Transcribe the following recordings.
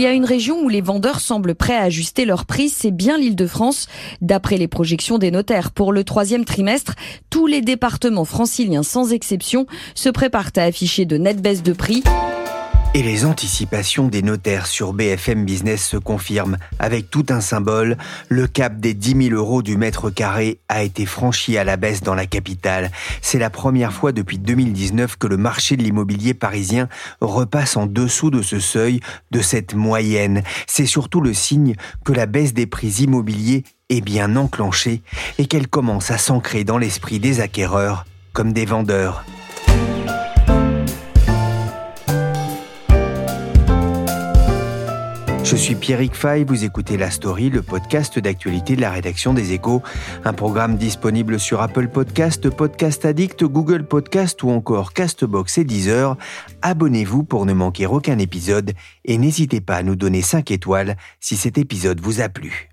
S'il y a une région où les vendeurs semblent prêts à ajuster leur prix, c'est bien l'Île-de-France. D'après les projections des notaires, pour le troisième trimestre, tous les départements franciliens sans exception se préparent à afficher de nettes baisses de prix. Et les anticipations des notaires sur BFM Business se confirment. Avec tout un symbole, le cap des 10 000 euros du mètre carré a été franchi à la baisse dans la capitale. C'est la première fois depuis 2019 que le marché de l'immobilier parisien repasse en dessous de ce seuil, de cette moyenne. C'est surtout le signe que la baisse des prix immobiliers est bien enclenchée et qu'elle commence à s'ancrer dans l'esprit des acquéreurs comme des vendeurs. Je suis Pierrick Fay, vous écoutez La Story, le podcast d'actualité de la rédaction des Échos, un programme disponible sur Apple Podcast, Podcast Addict, Google Podcast ou encore Castbox et Deezer. Abonnez-vous pour ne manquer aucun épisode et n'hésitez pas à nous donner 5 étoiles si cet épisode vous a plu.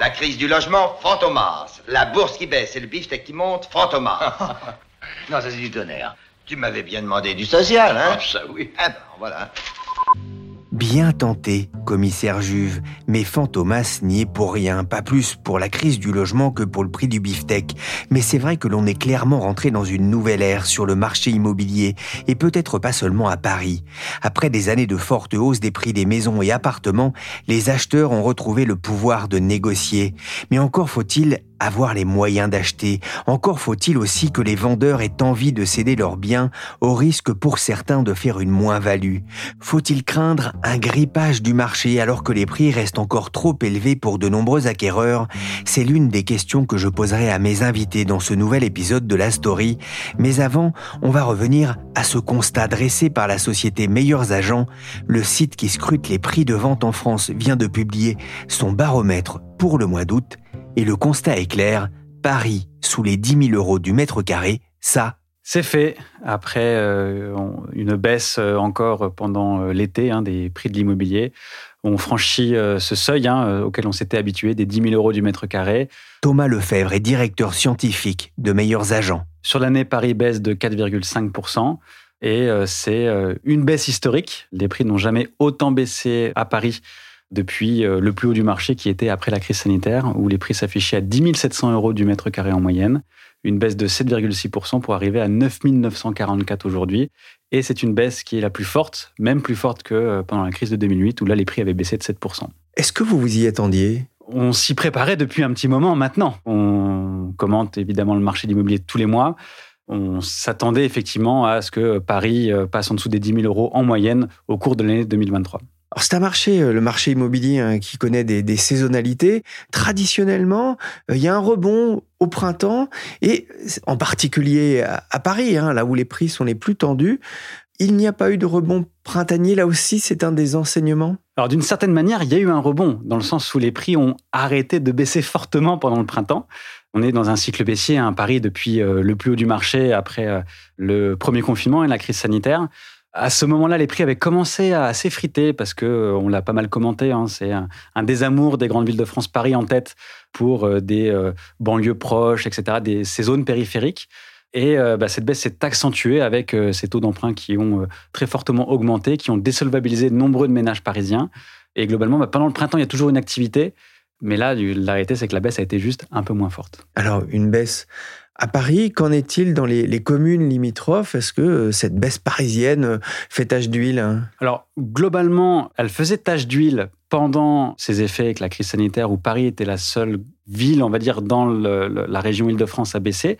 La crise du logement, fantomas. La bourse qui baisse et le beefsteak qui monte, fantomas. Non, ça c'est du tonnerre. Tu m'avais bien demandé du social, hein Ah, ça oui. Ah ben, voilà. Bien tenté, commissaire Juve, mais Fantomas n'y est pour rien, pas plus pour la crise du logement que pour le prix du beefsteak. Mais c'est vrai que l'on est clairement rentré dans une nouvelle ère sur le marché immobilier, et peut-être pas seulement à Paris. Après des années de forte hausse des prix des maisons et appartements, les acheteurs ont retrouvé le pouvoir de négocier. Mais encore faut-il avoir les moyens d'acheter. Encore faut-il aussi que les vendeurs aient envie de céder leurs biens au risque pour certains de faire une moins-value. Faut-il craindre un grippage du marché alors que les prix restent encore trop élevés pour de nombreux acquéreurs? C'est l'une des questions que je poserai à mes invités dans ce nouvel épisode de la story. Mais avant, on va revenir à ce constat dressé par la société Meilleurs Agents. Le site qui scrute les prix de vente en France vient de publier son baromètre pour le mois d'août et le constat est clair, Paris sous les 10 000 euros du mètre carré, ça, C'est fait. Après euh, une baisse euh, encore pendant euh, l'été hein, des prix de l'immobilier, on franchit euh, ce seuil hein, auquel on s'était habitué, des 10 000 euros du mètre carré. Thomas Lefebvre est directeur scientifique de Meilleurs Agents. Sur l'année, Paris baisse de 4,5%. Et euh, c'est une baisse historique. Les prix n'ont jamais autant baissé à Paris depuis euh, le plus haut du marché qui était après la crise sanitaire, où les prix s'affichaient à 10 700 euros du mètre carré en moyenne. Une baisse de 7,6% pour arriver à 9 944 aujourd'hui. Et c'est une baisse qui est la plus forte, même plus forte que euh, pendant la crise de 2008, où là, les prix avaient baissé de 7%. Est-ce que vous vous y attendiez? On s'y préparait depuis un petit moment maintenant. On commente évidemment le marché de l'immobilier tous les mois. On s'attendait effectivement à ce que Paris euh, passe en dessous des 10 000 euros en moyenne au cours de l'année 2023. Alors c'est un marché, euh, le marché immobilier, hein, qui connaît des, saisonnalités. Traditionnellement, euh, il y a un rebond au printemps et en particulier à, Paris, hein, là où les prix sont les plus tendus. Il n'y a pas eu de rebond printanier. Là aussi, c'est un des enseignements. Alors d'une certaine manière, il y a eu un rebond, dans le sens où les prix ont arrêté de baisser fortement pendant le printemps. On est dans un cycle baissier à Paris depuis euh, le plus haut du marché après le premier confinement et la crise sanitaire. À ce moment-là, les prix avaient commencé à s'effriter parce que euh, on l'a pas mal commenté. hein, c'est un, désamour des grandes villes de France, Paris en tête pour euh, des euh, banlieues proches, etc., des, ces zones périphériques. Et bah, cette baisse s'est accentuée avec ces taux d'emprunt qui ont très fortement augmenté, qui ont désolvabilisé de nombreux ménages parisiens. Et globalement, bah, pendant le printemps, il y a toujours une activité. Mais là, la réalité, c'est que la baisse a été juste un peu moins forte. Alors, une baisse à Paris, qu'en est-il dans les, communes limitrophes? Est-ce que euh, cette baisse parisienne euh, fait tache d'huile? Alors, globalement, elle faisait tache d'huile pendant ces effets avec la crise sanitaire où Paris était la seule ville, on va dire, dans la région Île-de-France à baisser.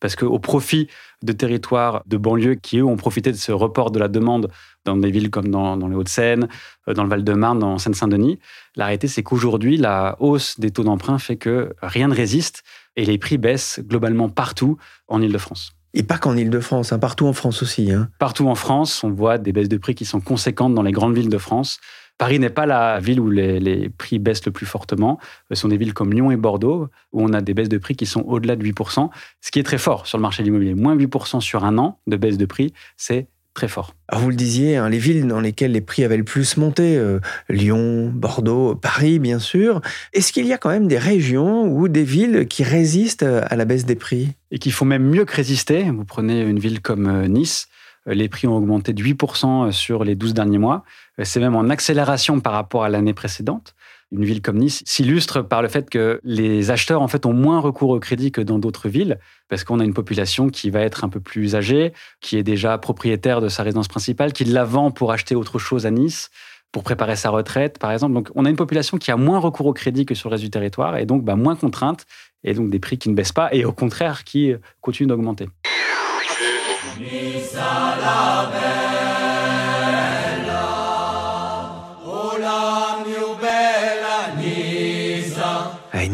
parce qu'au profit de territoires de banlieue qui, eux, ont profité de ce report de la demande dans des villes comme dans, dans les Hauts-de-Seine, euh, dans le Val-de-Marne, dans Seine-Saint-Denis, la réalité, c'est qu'aujourd'hui, la hausse des taux d'emprunt fait que rien ne résiste et les prix baissent globalement partout en Ile-de-France. Et pas qu'en Ile-de-France, hein, partout en France aussi. Hein. Partout en France, on voit des baisses de prix qui sont conséquentes dans les grandes villes de France. Paris n'est pas la ville où les, prix baissent le plus fortement. Ce sont des villes comme Lyon et Bordeaux, où on a des baisses de prix qui sont au-delà de 8%, ce qui est très fort sur le marché de l'immobilier. Moins 8% sur un an de baisse de prix, c'est très fort. Alors vous le disiez, hein, les villes dans lesquelles les prix avaient le plus monté, euh, Lyon, Bordeaux, Paris bien sûr, est-ce qu'il y a quand même des régions ou des villes qui résistent à la baisse des prix? Et qui font même mieux que résister. Vous prenez une ville comme euh, Nice, euh, les prix ont augmenté de 8% sur les 12 derniers mois. C'est même en accélération par rapport à l'année précédente une ville comme Nice s'illustre par le fait que les acheteurs en fait ont moins recours au crédit que dans d'autres villes parce qu'on a une population qui va être un peu plus âgée, qui est déjà propriétaire de sa résidence principale, qui la vend pour acheter autre chose à Nice pour préparer sa retraite, par exemple. Donc, on a une population qui a moins recours au crédit que sur le reste du territoire, et donc bah, moins contraintes, et donc des prix qui ne baissent pas, et au contraire qui continuent d'augmenter.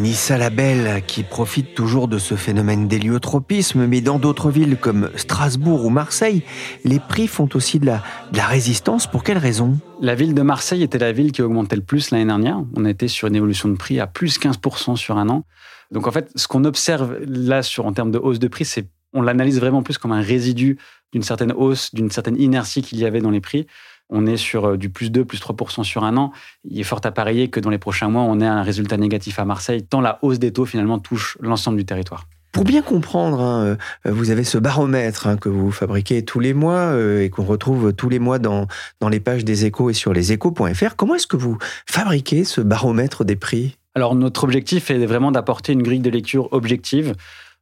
À la Belle, qui profite toujours de ce phénomène d'héliotropisme, mais dans d'autres villes comme Strasbourg ou Marseille, les prix font aussi de la, résistance. Pour quelles raisons La ville de Marseille était la ville qui augmentait le plus l'année dernière. On était sur une évolution de prix à plus 15% sur un an. Donc en fait, ce qu'on observe là sur, en termes de hausse de prix, c'est on l'analyse vraiment plus comme un résidu d'une certaine hausse, d'une certaine inertie qu'il y avait dans les prix on est sur euh, du plus 2, plus 3% sur un an. Il est fort à parier que dans les prochains mois, on ait un résultat négatif à Marseille, tant la hausse des taux finalement touche l'ensemble du territoire. Pour bien comprendre, hein, euh, vous avez ce baromètre hein, que vous fabriquez tous les mois euh, et qu'on retrouve tous les mois dans, dans les pages des échos et sur leséchos.fr. Comment est-ce que vous fabriquez ce baromètre des prix? Alors notre objectif est vraiment d'apporter une grille de lecture objective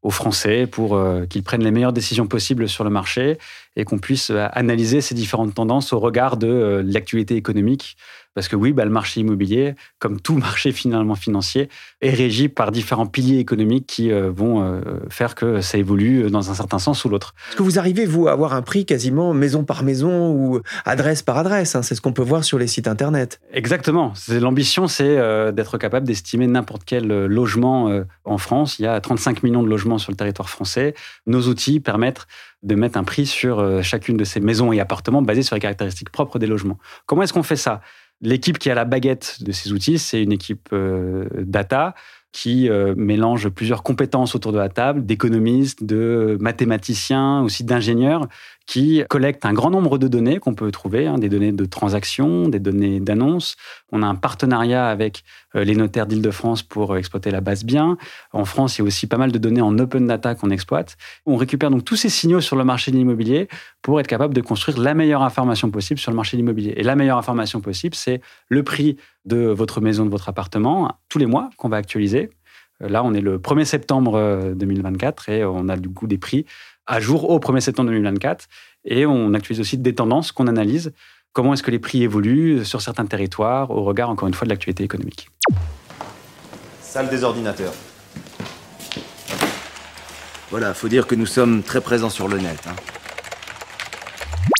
aux Français pour qu'ils prennent les meilleures décisions possibles sur le marché et qu'on puisse euh, analyser ces différentes tendances au regard de euh, l'actualité économique. Parce que oui, bah, le marché immobilier, comme tout marché finalement financier, est régi par différents piliers économiques qui euh, vont faire que ça évolue dans un certain sens ou l'autre. Est-ce que vous arrivez, vous, à avoir un prix quasiment maison par maison ou adresse par adresse hein? C'est ce qu'on peut voir sur les sites Internet. Exactement. L'ambition, c'est d'être capable d'estimer n'importe quel logement en France. Il y a 35 millions de logements sur le territoire français. Nos outils permettent de mettre un prix sur euh, chacune de ces maisons et appartements basés sur les caractéristiques propres des logements. Comment est-ce qu'on fait ça? L'équipe qui a la baguette de ces outils, c'est une équipe euh, data qui euh, mélange plusieurs compétences autour de la table, d'économistes, de mathématiciens, aussi d'ingénieurs, qui collectent un grand nombre de données qu'on peut trouver, hein, des données de transactions, des données d'annonces. On a un partenariat avec euh, les notaires d'Île-de-France pour euh, exploiter la base bien. En France, il y a aussi pas mal de données en open data qu'on exploite. On récupère donc tous ces signaux sur le marché de l'immobilier pour être capable de construire la meilleure information possible sur le marché de l'immobilier. Et la meilleure information possible, c'est le prix de votre maison, de votre appartement, tous les mois qu'on va actualiser. Euh, là, on est le 1er septembre 2024 et on a du coup des prix à jour au 1er septembre 2024. Et on actualise aussi des tendances qu'on analyse. Comment est-ce que les prix évoluent sur certains territoires au regard, encore une fois, de l'actualité économique? Salle des ordinateurs. Voilà, faut dire que nous sommes très présents sur le net. Hein.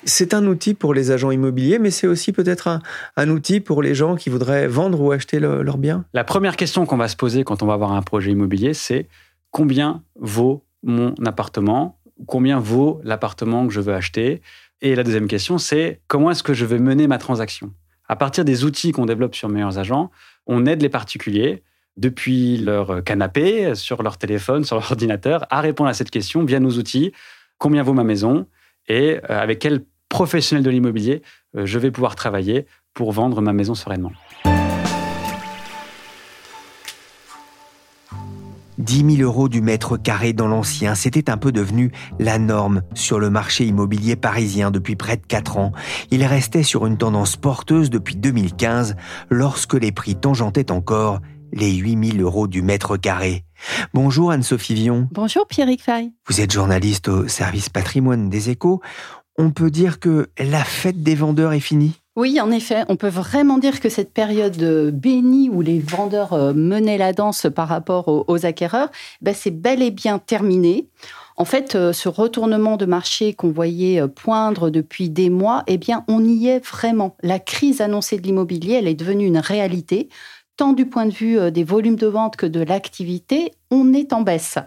C'est un outil pour les agents immobiliers, mais c'est aussi peut-être un, outil pour les gens qui voudraient vendre ou acheter leurs biens. La première question qu'on va se poser quand on va avoir un projet immobilier, c'est combien vaut mon appartement Combien vaut l'appartement que je veux acheter? Et la deuxième question, c'est comment est-ce que je vais mener ma transaction? À partir des outils qu'on développe sur Meilleurs Agents, on aide les particuliers depuis leur canapé, sur leur téléphone, sur leur ordinateur, à répondre à cette question via nos outils. Combien vaut ma maison? Et euh, avec quel professionnel de l'immobilier, euh, je vais pouvoir travailler pour vendre ma maison sereinement. 10 000 euros du mètre carré dans l'ancien, c'était un peu devenu la norme sur le marché immobilier parisien depuis près de 4 ans. Il restait sur une tendance porteuse depuis 2015, lorsque les prix tangentaient encore les 8 000 euros du mètre carré. Bonjour Anne-Sophie Vion. Bonjour Pierrick Fay. Vous êtes journaliste au service patrimoine des échos on peut dire que la fête des vendeurs est finie? Oui, en effet, on peut vraiment dire que cette période bénie où les vendeurs euh, menaient la danse par rapport aux, acquéreurs, ben c'est bel et bien terminé. En fait, euh, ce retournement de marché qu'on voyait euh, poindre depuis des mois, eh bien, on y est vraiment. La crise annoncée de l'immobilier, elle est devenue une réalité, tant du point de vue euh, des volumes de vente que de l'activité, on est en baisse.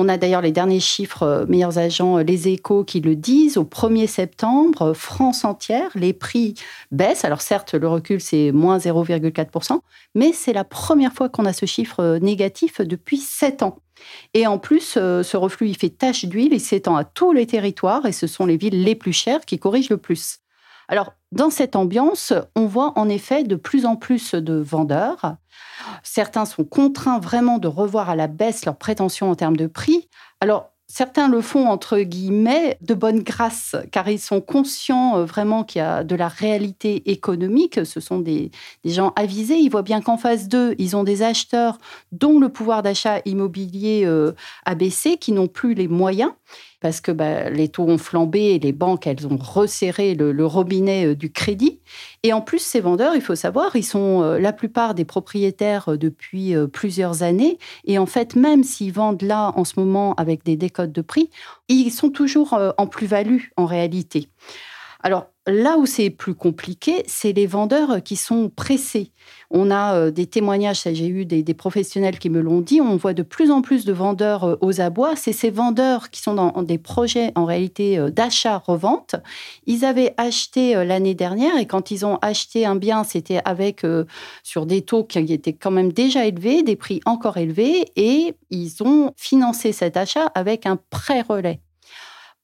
On a d'ailleurs les derniers chiffres meilleurs agents, les échos, qui le disent. Au 1er septembre, France entière, les prix baissent. Alors certes, le recul, c'est moins 0,4%, mais c'est la première fois qu'on a ce chiffre négatif depuis 7 ans. Et en plus, euh, ce reflux, il fait tache d'huile, il s'étend à tous les territoires et ce sont les villes les plus chères qui corrigent le plus. Alors, dans cette ambiance, on voit en effet de plus en plus de vendeurs. Certains sont contraints vraiment de revoir à la baisse leurs prétentions en termes de prix. Alors, Certains le font entre guillemets de bonne grâce, car ils sont conscients euh, vraiment qu'il y a de la réalité économique. Ce sont des, gens avisés. Ils voient bien qu'en face d'eux, ils ont des acheteurs dont le pouvoir d'achat immobilier euh, a baissé, qui n'ont plus les moyens parce que bah, les taux ont flambé et les banques, elles ont resserré le, robinet euh, du crédit. Et en plus, ces vendeurs, il faut savoir, ils sont euh, la plupart des propriétaires euh, depuis plusieurs années. Et en fait, même s'ils vendent là en ce moment avec des décodes de prix, ils sont toujours en plus-value en réalité. Alors, Là où c'est plus compliqué, c'est les vendeurs qui sont pressés. On a euh, des témoignages, j'ai eu des, professionnels qui me l'ont dit, on voit de plus en plus de vendeurs euh, aux abois. C'est ces vendeurs qui sont dans des projets en réalité euh, d'achat-revente. Ils avaient acheté l'année dernière et quand ils ont acheté un bien, c'était avec sur des taux qui étaient quand même déjà élevés, des prix encore élevés et ils ont financé cet achat avec un prêt relais.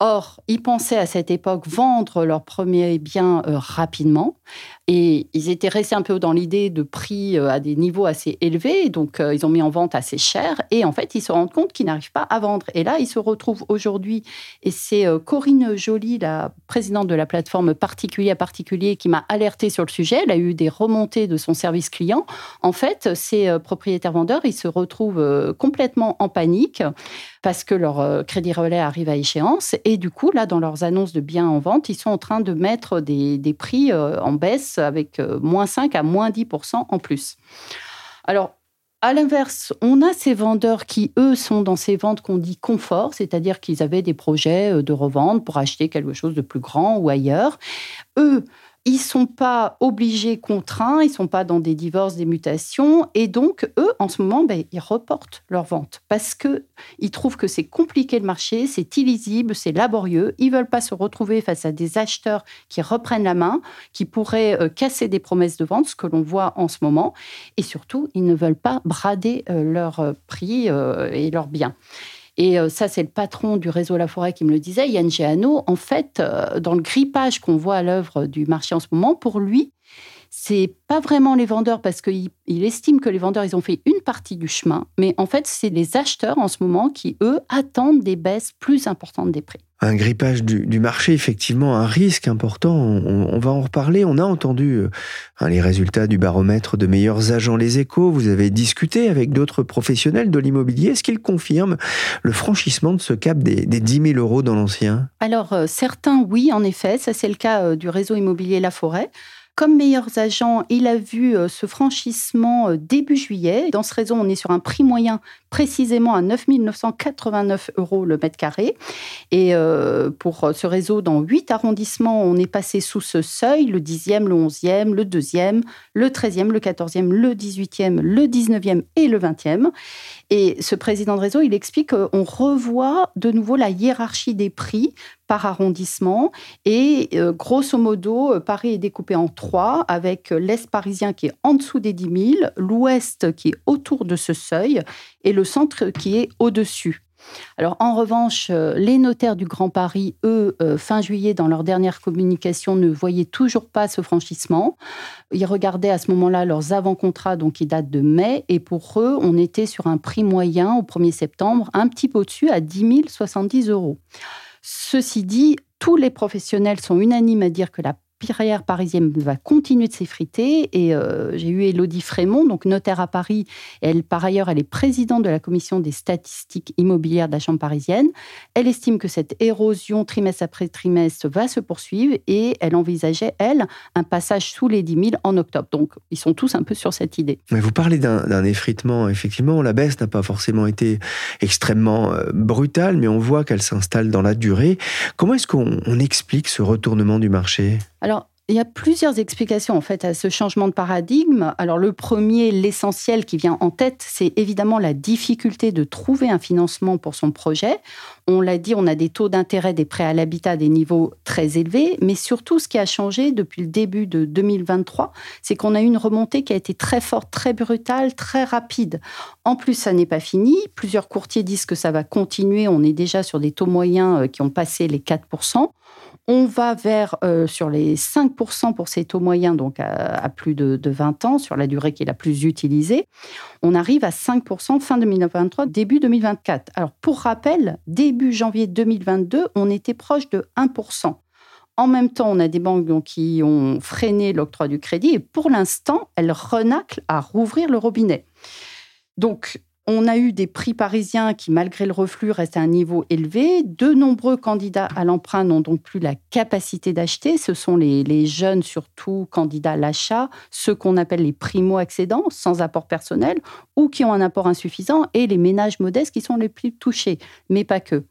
Or, ils pensaient à cette époque vendre leurs premiers biens euh, rapidement et ils étaient restés un peu dans l'idée de prix euh, à des niveaux assez élevés, donc euh, ils ont mis en vente assez cher et en fait ils se rendent compte qu'ils n'arrivent pas à vendre. Et là, ils se retrouvent aujourd'hui et c'est Corinne Joly, la présidente de la plateforme particulier à particulier, qui m'a alerté sur le sujet. Elle a eu des remontées de son service client. En fait, ces propriétaires vendeurs, ils se retrouvent complètement en panique parce que leur crédit relais arrive à échéance et du coup, là, dans leurs annonces de biens en vente, ils sont en train de mettre des, prix euh, en baisse avec euh, moins 5 à moins 10 en plus. Alors, à l'inverse, on a ces vendeurs qui, eux, sont dans ces ventes qu'on dit confort, c'est-à-dire qu'ils avaient des projets euh, de revente pour acheter quelque chose de plus grand ou ailleurs. Eux, ils sont pas obligés, contraints, ils sont pas dans des divorces, des mutations, et donc eux, en ce moment, ben, ils reportent leur vente parce que ils trouvent que c'est compliqué le marché, c'est illisible, c'est laborieux. Ils veulent pas se retrouver face à des acheteurs qui reprennent la main, qui pourraient euh, casser des promesses de vente, ce que l'on voit en ce moment, et surtout, ils ne veulent pas brader euh, leurs euh, prix et leurs biens. Et euh, ça, c'est le patron du réseau La Forêt qui me le disait, Yann Géano. En fait, euh, dans le grippage qu'on voit à l'œuvre du marché en ce moment, pour lui, c'est pas vraiment les vendeurs parce qu'il estime que les vendeurs ils ont fait une partie du chemin, mais en fait c'est les acheteurs en ce moment qui eux attendent des baisses plus importantes des prix. Un grippage du, marché, effectivement, un risque important. On, va en reparler. On a entendu euh, hein, les résultats du baromètre de meilleurs agents Les Échos. Vous avez discuté avec d'autres professionnels de l'immobilier. Est-ce qu'ils confirment le franchissement de ce cap des, des 10 000 euros dans l'ancien? Alors, euh, certains, oui, en effet. Ça, c'est le cas euh, du réseau immobilier La Forêt. Comme meilleurs agents, il a vu euh, ce franchissement euh, début juillet. Dans ce réseau, on est sur un prix moyen précisément à 9 989 euros le mètre carré. Et euh, pour ce réseau, dans huit arrondissements, on est passé sous ce seuil, le 10e, le 11e, le 2e, le 13e, le 14e, le 18e, le 19e et le 20e. Et ce président de réseau, il explique qu'on revoit de nouveau la hiérarchie des prix par arrondissement. Et euh, grosso modo, Paris est découpé en trois, avec l'Est parisien qui est en dessous des 10 000, l'Ouest qui est autour de ce seuil et le centre qui est au-dessus. Alors en revanche, euh, les notaires du Grand Paris, eux, fin juillet, dans leur dernière communication, ne voyaient toujours pas ce franchissement. Ils regardaient à ce moment-là leurs avant-contrats, donc qui datent de mai, et pour eux, on était sur un prix moyen au 1er septembre, un petit peu au-dessus, à 10 070 euros. Ceci dit, tous les professionnels sont unanimes à dire que la immobilière parisienne va continuer de s'effriter. Et euh, j'ai eu Elodie Frémont, donc notaire à Paris. elle, par ailleurs, elle est présidente de la commission des statistiques immobilières de la Chambre parisienne. Elle estime que cette érosion trimestre après trimestre va se poursuivre et elle envisageait, elle, un passage sous les 10 000 en octobre. Donc, ils sont tous un peu sur cette idée. Vous parlez d'un effritement. Effectivement, la baisse n'a pas forcément été extrêmement euh, brutale, mais on voit qu'elle s'installe dans la durée. Comment est-ce qu'on explique ce retournement du marché? Alors, il y a plusieurs explications en fait à ce changement de paradigme. Alors le premier, l'essentiel qui vient en tête, c'est évidemment la difficulté de trouver un financement pour son projet. On l'a dit, on a des taux d'intérêt des prêts à l'habitat des niveaux très élevés, mais surtout ce qui a changé depuis le début de 2023, c'est qu'on a eu une remontée qui a été très forte, très brutale, très rapide. En plus, ça n'est pas fini. Plusieurs courtiers disent que ça va continuer. On est déjà sur des taux moyens euh, qui ont passé les 4 on va vers euh, sur les 5% pour ces taux moyens, donc à, plus de, 20 ans, sur la durée qui est la plus utilisée. On arrive à 5% fin 2023, début 2024. Alors pour rappel, début janvier 2022, on était proche de 1%. En même temps, on a des banques qui ont freiné l'octroi du crédit et pour l'instant, elles renaclent à rouvrir le robinet. Donc, on a eu des prix parisiens qui, malgré le reflux, restent à un niveau élevé. De nombreux candidats à l'emprunt n'ont donc plus la capacité d'acheter. Ce sont les, jeunes, surtout candidats à l'achat, ceux qu'on appelle les primo-accédants, sans apport personnel, ou qui ont un apport insuffisant, et les ménages modestes qui sont les plus touchés, mais pas que.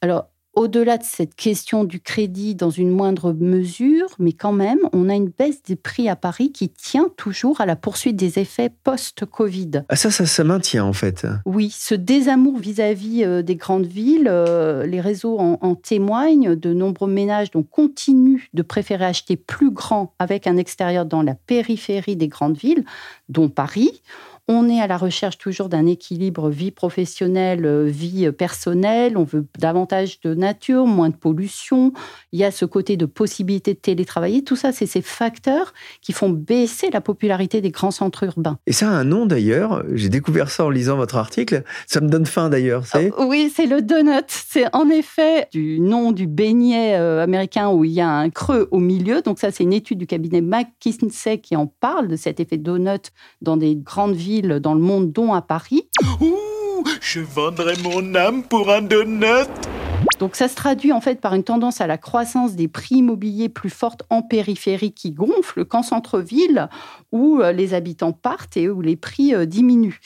Alors, au-delà de cette question du crédit dans une moindre mesure, mais quand même, on a une baisse des prix à Paris qui tient toujours à la poursuite des effets post-Covid. Ah ça, ça se maintient en fait. Oui, ce désamour vis-à-vis euh, des grandes villes, euh, les réseaux en, témoignent. De nombreux ménages donc, continuent de préférer acheter plus grand avec un extérieur dans la périphérie des grandes villes, dont Paris. On est à la recherche toujours d'un équilibre vie professionnelle, euh, vie personnelle. On veut davantage de nature, moins de pollution. Il y a ce côté de possibilité de télétravailler. Tout ça, c'est ces facteurs qui font baisser la popularité des grands centres urbains. Et ça a un nom d'ailleurs. J'ai découvert ça en lisant votre article. Ça me donne faim d'ailleurs. Oh, oui, c'est le donut. C'est en effet du nom du beignet euh, américain où il y a un creux au milieu. Donc ça, c'est une étude du cabinet McKinsey qui en parle de cet effet donut dans des grandes villes dans le monde, dont à Paris. Ouh, je vendrais mon âme pour un donut donc ça se traduit en fait par une tendance à la croissance des prix immobiliers plus forte en périphérie qui gonfle qu'en centre-ville où euh, les habitants partent et où les prix euh, diminuent.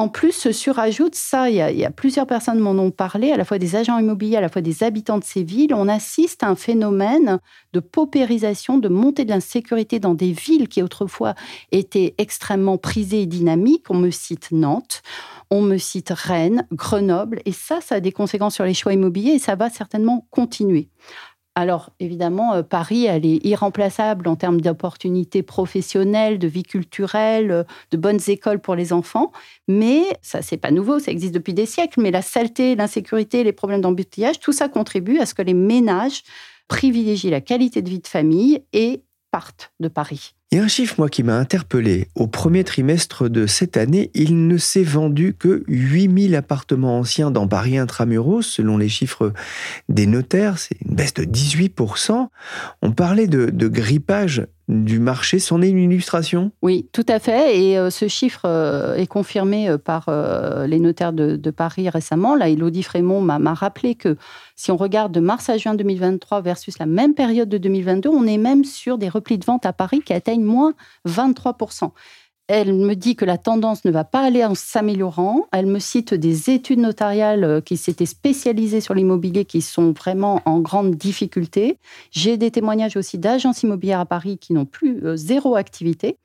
En plus, se surajoute ça, il y, a, plusieurs personnes m'en ont parlé, à la fois des agents immobiliers, à la fois des habitants de ces villes. On assiste à un phénomène de paupérisation, de montée de l'insécurité dans des villes qui autrefois étaient extrêmement prisées et dynamiques. On me cite Nantes, on me cite Rennes, Grenoble, et ça, ça a des conséquences sur les choix immobiliers et ça va certainement continuer. Alors, évidemment, euh, Paris, elle est irremplaçable en termes d'opportunités professionnelles, de vie culturelle, euh, de bonnes écoles pour les enfants. Mais ça, c'est pas nouveau, ça existe depuis des siècles. Mais la saleté, l'insécurité, les problèmes d'embouteillage, tout ça contribue à ce que les ménages privilégient la qualité de vie de famille et partent de Paris. Il y a un chiffre, moi, qui m'a interpellé. Au premier trimestre de cette année, il ne s'est vendu que 8000 appartements anciens dans Paris intramuros, selon les chiffres des notaires. C'est une baisse de 18%. On parlait de, de grippage du marché. C'en est une illustration? Oui, tout à fait. Et euh, ce chiffre euh, est confirmé euh, par les notaires de, Paris récemment. Là, Elodie Frémont m'a rappelé que si on regarde de mars à juin 2023 versus la même période de 2022, on est même sur des replis de vente à Paris qui atteignent moins 23 elle me dit que la tendance ne va pas aller en s'améliorant. Elle me cite des études notariales euh, qui s'étaient spécialisées sur l'immobilier qui sont vraiment en grande difficulté. J'ai des témoignages aussi d'agences immobilières à Paris qui n'ont plus euh, zéro activité.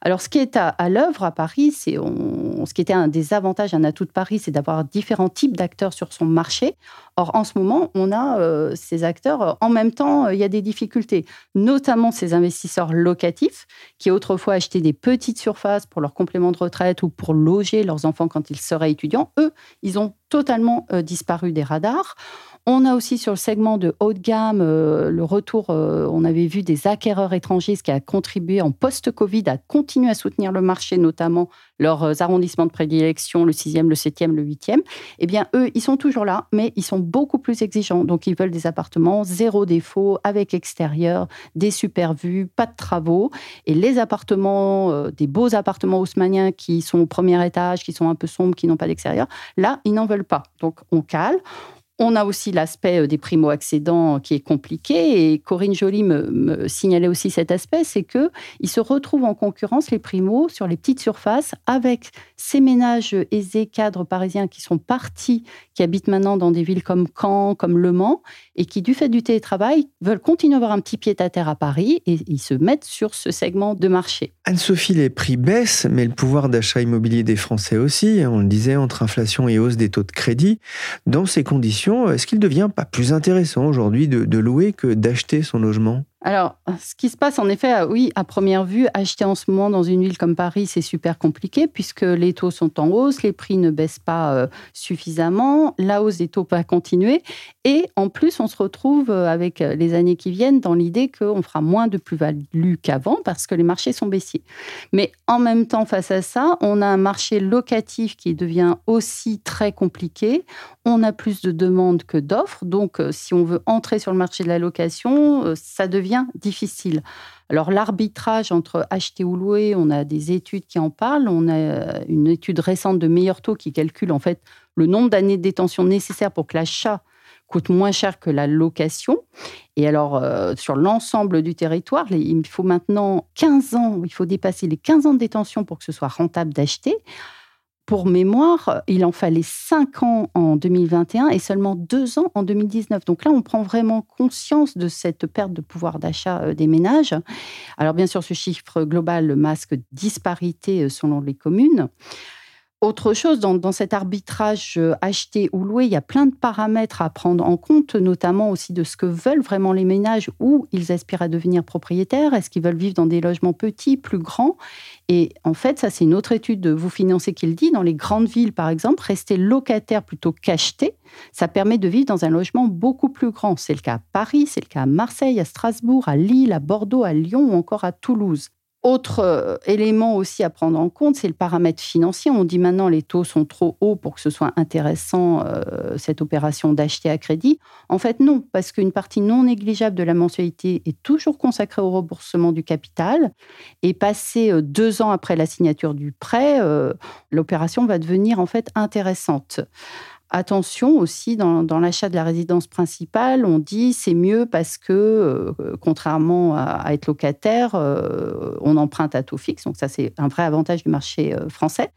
Alors, ce qui est à, l'œuvre à Paris, c'est ce qui était un des avantages, un atout de Paris, c'est d'avoir différents types d'acteurs sur son marché. Or, en ce moment, on a euh, ces acteurs. En même temps, il y a des difficultés, notamment ces investisseurs locatifs qui autrefois achetaient des petites surfaces pour leur complément de retraite ou pour loger leurs enfants quand ils seraient étudiants, eux, ils ont totalement euh, disparu des radars. On a aussi sur le segment de haut de gamme euh, le retour, euh, on avait vu des acquéreurs étrangers, ce qui a contribué en post-Covid à continuer à soutenir le marché, notamment leurs arrondissements de prédilection, le 6e, le 7e, le 8e. Eh bien, eux, ils sont toujours là, mais ils sont beaucoup plus exigeants. Donc, ils veulent des appartements zéro défaut, avec extérieur, des super vues, pas de travaux. Et les appartements, euh, des beaux appartements haussmanniens qui sont au premier étage, qui sont un peu sombres, qui n'ont pas d'extérieur, là, ils n'en veulent pas. Donc, on cale. On a aussi l'aspect euh, des primo-accédants qui est compliqué et Corinne Joly me, signalait aussi cet aspect, c'est que ils se retrouvent en concurrence les primos sur les petites surfaces avec ces ménages aisés cadres parisiens qui sont partis, qui habitent maintenant dans des villes comme Caen, comme Le Mans et qui du fait du télétravail veulent continuer à avoir un petit pied à terre à Paris et ils se mettent sur ce segment de marché. Anne-Sophie, les prix baissent, mais le pouvoir d'achat immobilier des Français aussi. On le disait entre inflation et hausse des taux de crédit. Dans ces conditions est-ce qu'il ne devient pas plus intéressant aujourd'hui de louer que d'acheter son logement? Alors, ce qui se passe en effet, euh, oui, à première vue, acheter en ce moment dans une ville comme Paris, c'est super compliqué puisque les taux sont en hausse, les prix ne baissent pas euh, suffisamment, la hausse des taux va continuer et en plus, on se retrouve euh, avec les années qui viennent dans l'idée qu'on fera moins de plus-value qu'avant parce que les marchés sont baissiers. Mais en même temps, face à ça, on a un marché locatif qui devient aussi très compliqué. On a plus de demandes que d'offres. Donc, si on veut entrer sur le marché de la location, ça devient difficile. Alors l'arbitrage entre acheter ou louer, on a des études qui en parlent. On a une étude récente de Meilleur Taux qui calcule en fait le nombre d'années de détention nécessaires pour que l'achat coûte moins cher que la location. Et alors, euh, sur l'ensemble du territoire, il faut maintenant 15 ans, il faut dépasser les 15 ans de détention pour que ce soit rentable d'acheter. Pour mémoire, il en fallait 5 ans en 2021 et seulement 2 ans en 2019. Donc là, on prend vraiment conscience de cette perte de pouvoir d'achat euh, des ménages. Alors bien sûr, ce chiffre global masque disparité euh, selon les communes. Autre chose, dans, cet arbitrage euh, acheté ou loué, il y a plein de paramètres à prendre en compte, notamment aussi de ce que veulent vraiment les ménages, où ils aspirent à devenir propriétaires, est-ce qu'ils veulent vivre dans des logements petits, plus grands Et en fait, ça c'est une autre étude de Vous Financer qui le dit, dans les grandes villes par exemple, rester locataire plutôt qu'acheter, ça permet de vivre dans un logement beaucoup plus grand. C'est le cas à Paris, c'est le cas à Marseille, à Strasbourg, à Lille, à Bordeaux, à Lyon ou encore à Toulouse. Autre euh, élément aussi à prendre en compte, c'est le paramètre financier. On dit maintenant les taux sont trop hauts pour que ce soit intéressant euh, cette opération d'acheter à crédit. En fait, non, parce qu'une partie non négligeable de la mensualité est toujours consacrée au remboursement du capital. Et passé euh, deux ans après la signature du prêt, l'opération va devenir en fait intéressante. Attention aussi, dans, l'achat de la résidence principale, on dit c'est mieux parce que, euh, contrairement à, être locataire, euh, on emprunte à taux fixe. Donc ça, c'est un vrai avantage du marché euh, français.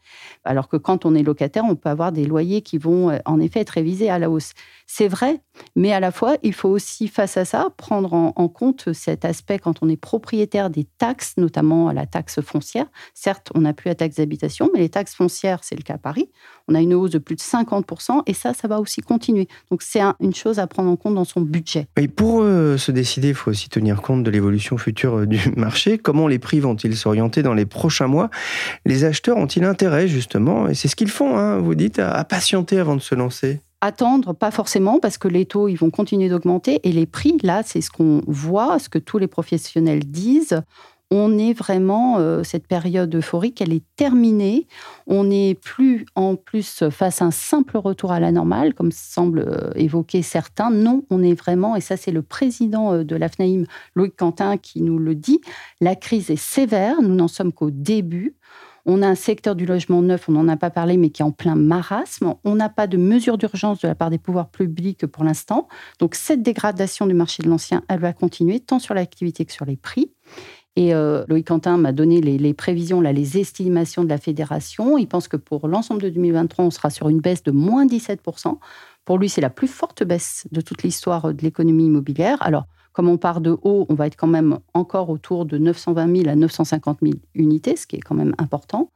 Alors que quand on est locataire, on peut avoir des loyers qui vont en effet être révisés à la hausse. C'est vrai, mais à la fois, il faut aussi, face à ça, prendre en, en compte cet aspect quand on est propriétaire des taxes, notamment la taxe foncière. Certes, on n'a plus la taxe d'habitation, mais les taxes foncières, c'est le cas à Paris. On a une hausse de plus de 50% et ça, ça va aussi continuer. Donc c'est une chose à prendre en compte dans son budget. Et pour euh, se décider, il faut aussi tenir compte de l'évolution future euh, du marché. Comment les prix vont-ils s'orienter dans les prochains mois? Les acheteurs ont-ils intérêt justement, et c'est ce qu'ils font, hein, vous dites, à patienter avant de se lancer Attendre, pas forcément, parce que les taux, ils vont continuer d'augmenter. Et les prix, là, c'est ce qu'on voit, ce que tous les professionnels disent on est vraiment, euh, cette période euphorique, elle est terminée. On n'est plus en plus face à un simple retour à la normale, comme semble euh, évoquer certains. Non, on est vraiment, et ça c'est le président euh, de l'AFNAIM, Loïc Quentin, qui nous le dit, la crise est sévère, nous n'en sommes qu'au début. On a un secteur du logement neuf, on n'en a pas parlé, mais qui est en plein marasme. On n'a pas de mesures d'urgence de la part des pouvoirs publics pour l'instant. Donc cette dégradation du marché de l'ancien, elle va continuer, tant sur l'activité que sur les prix. Et euh, Loïc Quentin m'a donné les, prévisions, là, les estimations de la fédération. Il pense que pour l'ensemble de 2023, on sera sur une baisse de moins 17%. Pour lui, c'est la plus forte baisse de toute l'histoire de l'économie immobilière. Alors, comme on part de haut, on va être quand même encore autour de 920 000 à 950 000 unités, ce qui est quand même important.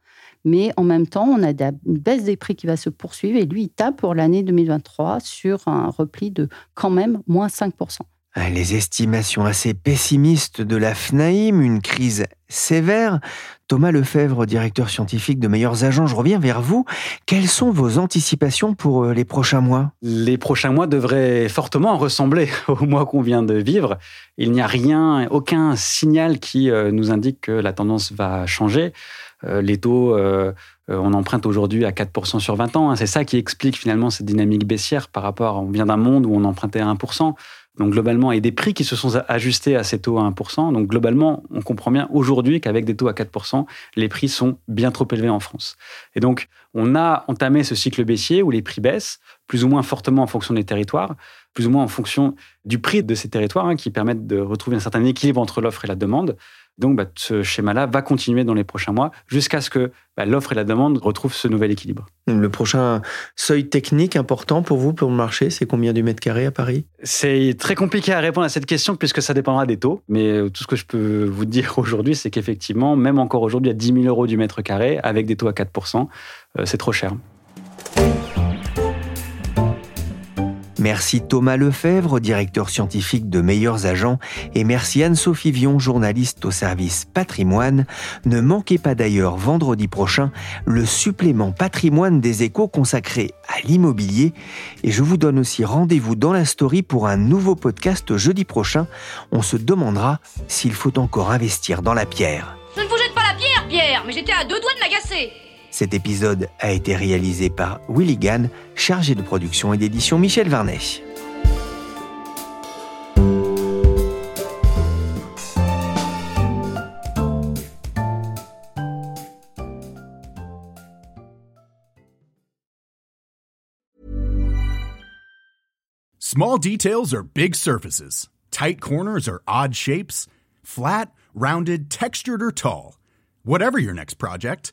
Mais en même temps, on a une baisse des prix qui va se poursuivre. Et lui, il tape pour l'année 2023 sur un repli de quand même moins 5%. Les estimations assez pessimistes de la FNAIM, une crise sévère. Thomas Lefebvre, directeur scientifique de Meilleurs Agents, je reviens vers vous. Quelles sont vos anticipations pour euh, les prochains mois? Les prochains mois devraient fortement ressembler au mois qu'on vient de vivre. Il n'y a rien, aucun signal qui euh, nous indique que la tendance va changer. Euh, les taux, on emprunte aujourd'hui à 4% sur 20 ans. Hein. C'est ça qui explique finalement cette dynamique baissière par rapport, on vient d'un monde où on empruntait à 1% donc globalement, et des prix qui se sont ajustés à ces taux à 1%. Donc globalement, on comprend bien aujourd'hui qu'avec des taux à 4%, les prix sont bien trop élevés en France. Et donc, on a entamé ce cycle baissier où les prix baissent, plus ou moins fortement en fonction des territoires, plus ou moins en fonction du prix de ces territoires, hein, qui permettent de retrouver un certain équilibre entre l'offre et la demande. Donc, bah, ce schéma-là va continuer dans les prochains mois jusqu'à ce que bah, l'offre et la demande retrouvent ce nouvel équilibre. Le prochain seuil technique important pour vous, pour le marché, c'est combien du mètre carré à Paris? C'est très compliqué à répondre à cette question puisque ça dépendra des taux. Mais euh, tout ce que je peux vous dire aujourd'hui, c'est qu'effectivement, même encore aujourd'hui, à 10 000 euros du mètre carré, avec des taux à 4% euh, c'est trop cher. Merci Thomas Lefebvre, directeur scientifique de Meilleurs Agents, et merci Anne-Sophie Vion, journaliste au service patrimoine. Ne manquez pas d'ailleurs vendredi prochain le supplément patrimoine des échos consacré à l'immobilier. Et je vous donne aussi rendez-vous dans la story pour un nouveau podcast jeudi prochain. On se demandera s'il faut encore investir dans la pierre. Je ne vous jette pas la pierre, Pierre, mais j'étais à deux doigts de m'agacer. Cet épisode a été réalisé par Willy Gann, chargé de production et d'édition Michel Varnet. Small details are big surfaces. Tight corners are odd shapes. Flat, rounded, textured, or tall. Whatever your next project,